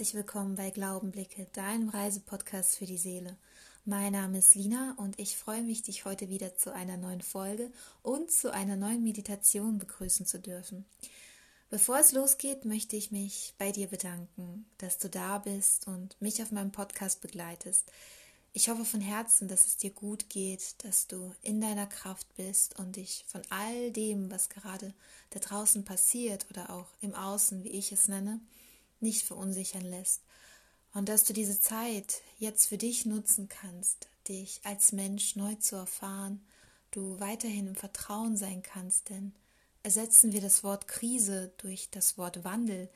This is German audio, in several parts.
herzlich willkommen bei Glaubenblicke, deinem Reisepodcast für die Seele. Mein Name ist Lina und ich freue mich, dich heute wieder zu einer neuen Folge und zu einer neuen Meditation begrüßen zu dürfen. Bevor es losgeht, möchte ich mich bei dir bedanken, dass du da bist und mich auf meinem Podcast begleitest. Ich hoffe von Herzen, dass es dir gut geht, dass du in deiner Kraft bist und dich von all dem, was gerade da draußen passiert oder auch im Außen, wie ich es nenne, nicht verunsichern lässt. Und dass du diese Zeit jetzt für dich nutzen kannst, dich als Mensch neu zu erfahren, du weiterhin im Vertrauen sein kannst, denn ersetzen wir das Wort Krise durch das Wort Wandel,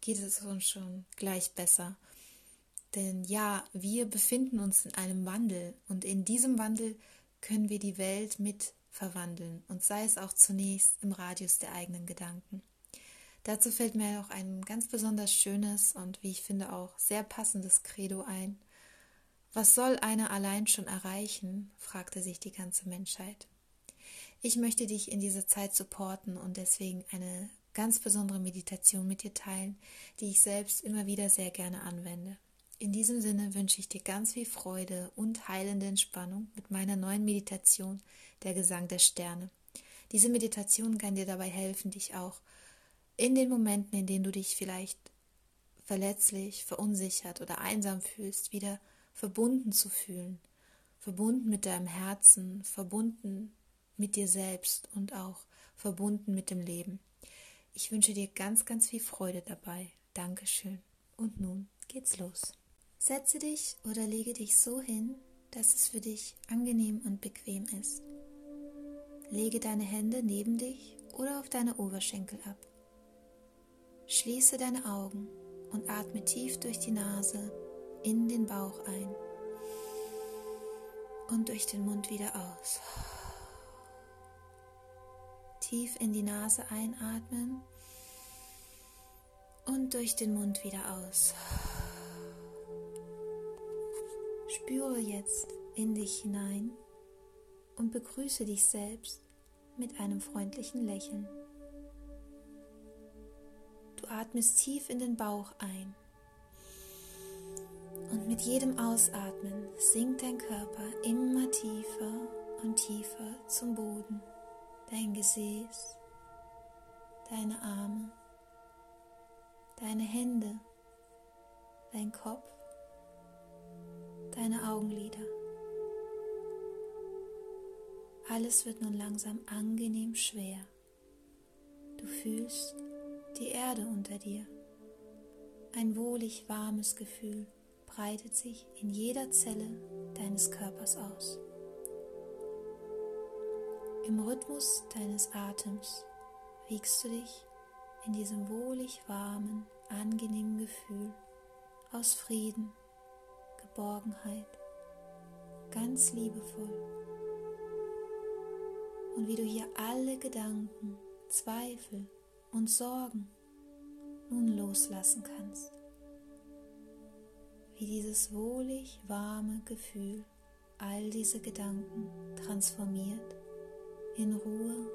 geht es uns schon gleich besser. Denn ja, wir befinden uns in einem Wandel und in diesem Wandel können wir die Welt mit verwandeln und sei es auch zunächst im Radius der eigenen Gedanken. Dazu fällt mir auch ein ganz besonders schönes und wie ich finde auch sehr passendes Credo ein. Was soll einer allein schon erreichen? fragte sich die ganze Menschheit. Ich möchte dich in dieser Zeit supporten und deswegen eine ganz besondere Meditation mit dir teilen, die ich selbst immer wieder sehr gerne anwende. In diesem Sinne wünsche ich dir ganz viel Freude und heilende Entspannung mit meiner neuen Meditation, der Gesang der Sterne. Diese Meditation kann dir dabei helfen, dich auch in den Momenten, in denen du dich vielleicht verletzlich, verunsichert oder einsam fühlst, wieder verbunden zu fühlen, verbunden mit deinem Herzen, verbunden mit dir selbst und auch verbunden mit dem Leben. Ich wünsche dir ganz, ganz viel Freude dabei. Dankeschön. Und nun geht's los. Setze dich oder lege dich so hin, dass es für dich angenehm und bequem ist. Lege deine Hände neben dich oder auf deine Oberschenkel ab. Schließe deine Augen und atme tief durch die Nase in den Bauch ein und durch den Mund wieder aus. Tief in die Nase einatmen und durch den Mund wieder aus. Spüre jetzt in dich hinein und begrüße dich selbst mit einem freundlichen Lächeln. Atmest tief in den Bauch ein und mit jedem Ausatmen sinkt dein Körper immer tiefer und tiefer zum Boden. Dein Gesäß, deine Arme, deine Hände, dein Kopf deine Augenlider. Alles wird nun langsam angenehm schwer. Du fühlst die Erde unter dir. Ein wohlig warmes Gefühl breitet sich in jeder Zelle deines Körpers aus. Im Rhythmus deines Atems wiegst du dich in diesem wohlig warmen, angenehmen Gefühl aus Frieden Geborgenheit, ganz liebevoll. Und wie du hier alle Gedanken, Zweifel und Sorgen nun loslassen kannst. Wie dieses wohlig warme Gefühl all diese Gedanken transformiert in Ruhe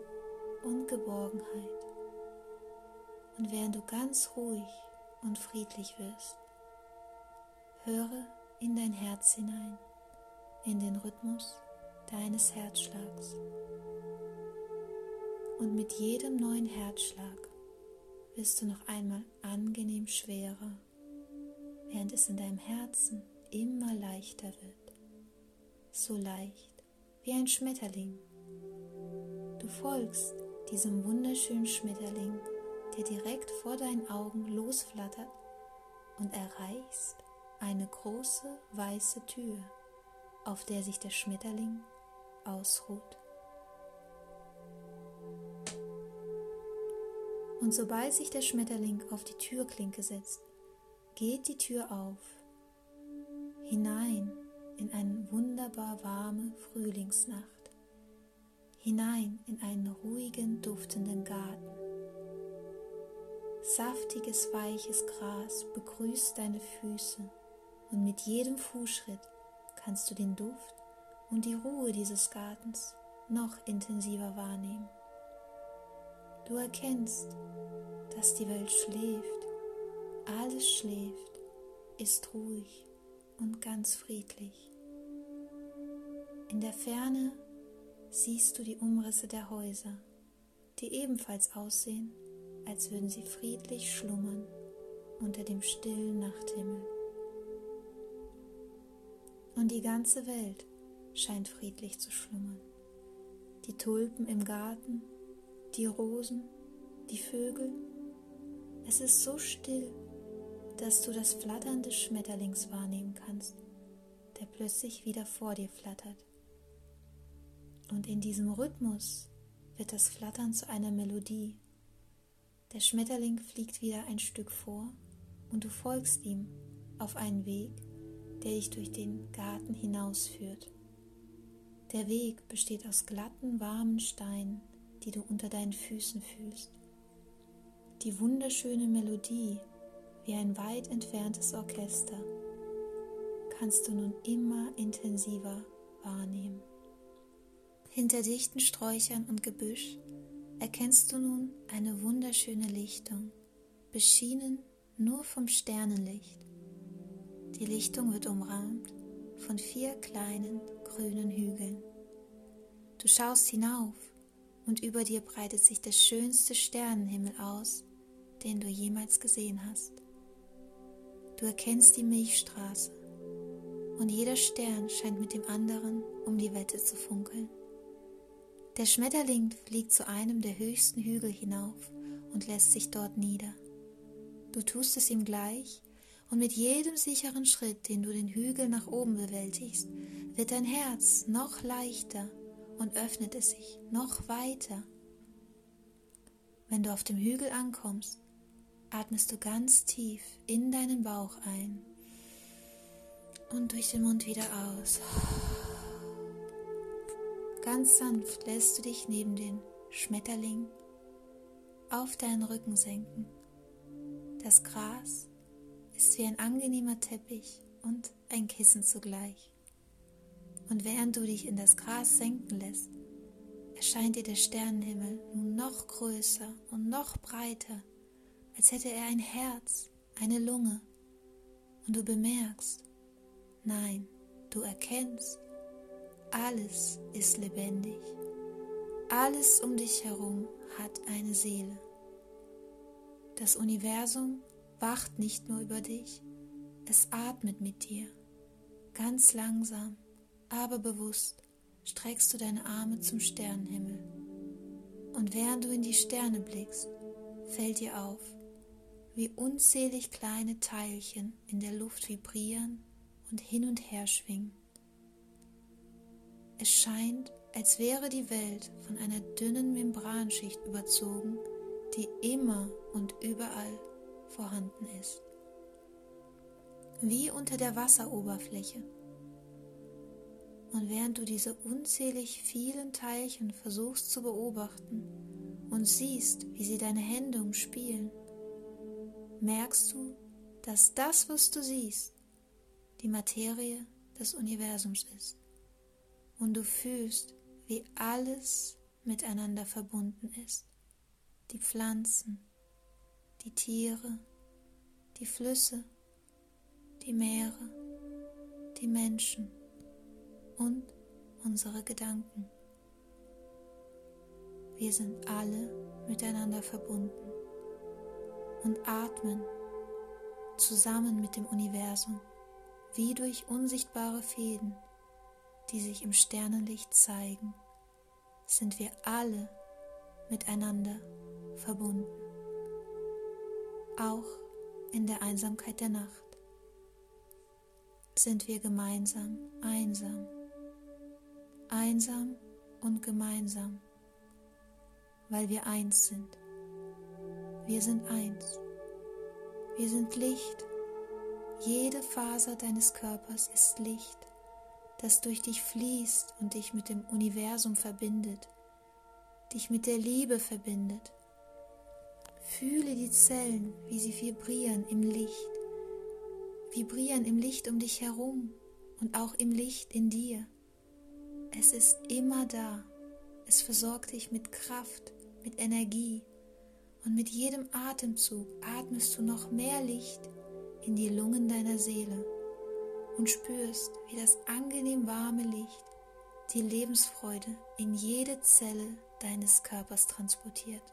und Geborgenheit. Und während du ganz ruhig und friedlich wirst, höre in dein Herz hinein, in den Rhythmus deines Herzschlags. Und mit jedem neuen Herzschlag wirst du noch einmal angenehm schwerer, während es in deinem Herzen immer leichter wird. So leicht wie ein Schmetterling. Du folgst diesem wunderschönen Schmetterling, der direkt vor deinen Augen losflattert und erreichst eine große weiße Tür, auf der sich der Schmetterling ausruht. Und sobald sich der Schmetterling auf die Türklinke setzt, geht die Tür auf, hinein in eine wunderbar warme Frühlingsnacht, hinein in einen ruhigen, duftenden Garten. Saftiges, weiches Gras begrüßt deine Füße und mit jedem Fußschritt kannst du den Duft und die Ruhe dieses Gartens noch intensiver wahrnehmen. Du erkennst, dass die Welt schläft, alles schläft ist ruhig und ganz friedlich. In der Ferne siehst du die Umrisse der Häuser, die ebenfalls aussehen, als würden sie friedlich schlummern unter dem stillen Nachthimmel. Und die ganze Welt scheint friedlich zu schlummern. Die Tulpen im Garten, die Rosen, die Vögel. Es ist so still, dass du das Flattern des Schmetterlings wahrnehmen kannst, der plötzlich wieder vor dir flattert. Und in diesem Rhythmus wird das Flattern zu einer Melodie. Der Schmetterling fliegt wieder ein Stück vor und du folgst ihm auf einen Weg, der dich durch den Garten hinausführt. Der Weg besteht aus glatten, warmen Steinen, die du unter deinen Füßen fühlst. Die wunderschöne Melodie, wie ein weit entferntes Orchester, kannst du nun immer intensiver wahrnehmen. Hinter dichten Sträuchern und Gebüsch erkennst du nun eine wunderschöne Lichtung, beschienen nur vom Sternenlicht. Die Lichtung wird umrahmt von vier kleinen grünen Hügeln. Du schaust hinauf und über dir breitet sich der schönste Sternenhimmel aus, den du jemals gesehen hast. Du erkennst die Milchstraße und jeder Stern scheint mit dem anderen um die Wette zu funkeln. Der Schmetterling fliegt zu einem der höchsten Hügel hinauf und lässt sich dort nieder. Du tust es ihm gleich, und mit jedem sicheren Schritt, den du den Hügel nach oben bewältigst, wird dein Herz noch leichter und öffnet es sich noch weiter. Wenn du auf dem Hügel ankommst, atmest du ganz tief in deinen Bauch ein und durch den Mund wieder aus. Ganz sanft lässt du dich neben den Schmetterling auf deinen Rücken senken. Das Gras ist wie ein angenehmer Teppich und ein Kissen zugleich. Und während du dich in das Gras senken lässt, erscheint dir der Sternenhimmel nun noch größer und noch breiter, als hätte er ein Herz, eine Lunge. Und du bemerkst, nein, du erkennst, alles ist lebendig. Alles um dich herum hat eine Seele. Das Universum wacht nicht nur über dich, es atmet mit dir. Ganz langsam, aber bewusst streckst du deine Arme zum Sternenhimmel. Und während du in die Sterne blickst, fällt dir auf, wie unzählig kleine Teilchen in der Luft vibrieren und hin und her schwingen. Es scheint, als wäre die Welt von einer dünnen Membranschicht überzogen, die immer und überall vorhanden ist. Wie unter der Wasseroberfläche. Und während du diese unzählig vielen Teilchen versuchst zu beobachten und siehst, wie sie deine Hände umspielen, merkst du, dass das, was du siehst, die Materie des Universums ist und du fühlst, wie alles miteinander verbunden ist. Die Pflanzen, die Tiere, die Flüsse, die Meere, die Menschen und unsere Gedanken. Wir sind alle miteinander verbunden und atmen zusammen mit dem Universum wie durch unsichtbare Fäden die sich im Sternenlicht zeigen, sind wir alle miteinander verbunden, auch in der Einsamkeit der Nacht sind wir gemeinsam einsam, einsam und gemeinsam, weil wir eins sind. Wir sind eins. Wir sind Licht. Jede Faser deines Körpers ist Licht das durch dich fließt und dich mit dem Universum verbindet, dich mit der Liebe verbindet. Fühle die Zellen, wie sie vibrieren im Licht, vibrieren im Licht um dich herum und auch im Licht in dir. Es ist immer da. Es versorgt dich mit Kraft, mit Energie. Und mit jedem Atemzug atmest du noch mehr Licht in die Lungen deiner Seele und spürst, wie das angenehm warme Licht die Lebensfreude in jede Zelle deines Körpers transportiert.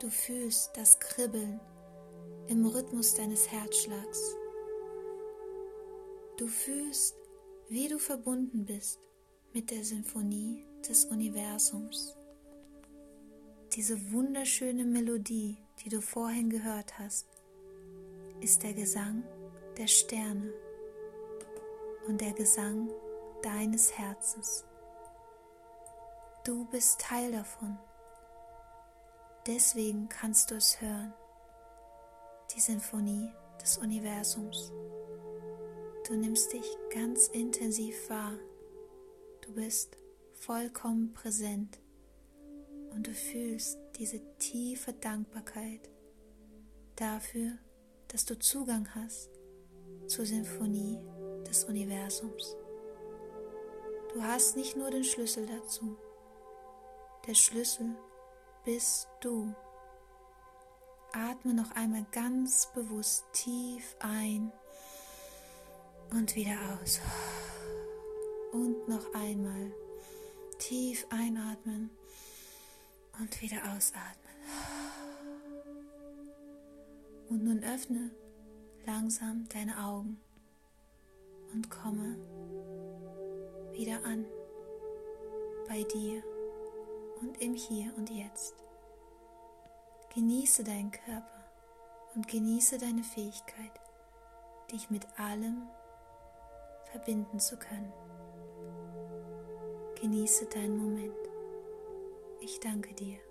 Du fühlst das Kribbeln im Rhythmus deines Herzschlags. Du fühlst, wie du verbunden bist mit der Symphonie des Universums. Diese wunderschöne Melodie, die du vorhin gehört hast, ist der Gesang der Sterne und der Gesang deines Herzens. Du bist Teil davon. Deswegen kannst du es hören, die Sinfonie des Universums. Du nimmst dich ganz intensiv wahr. Du bist vollkommen präsent und du fühlst diese tiefe Dankbarkeit dafür, dass du Zugang hast zur Sinfonie des Universums. Du hast nicht nur den Schlüssel dazu. Der Schlüssel bist du. Atme noch einmal ganz bewusst tief ein und wieder aus. Und noch einmal tief einatmen und wieder ausatmen. Und nun öffne langsam deine Augen und komme wieder an bei dir und im Hier und Jetzt. Genieße deinen Körper und genieße deine Fähigkeit, dich mit allem verbinden zu können. Genieße deinen Moment. Ich danke dir.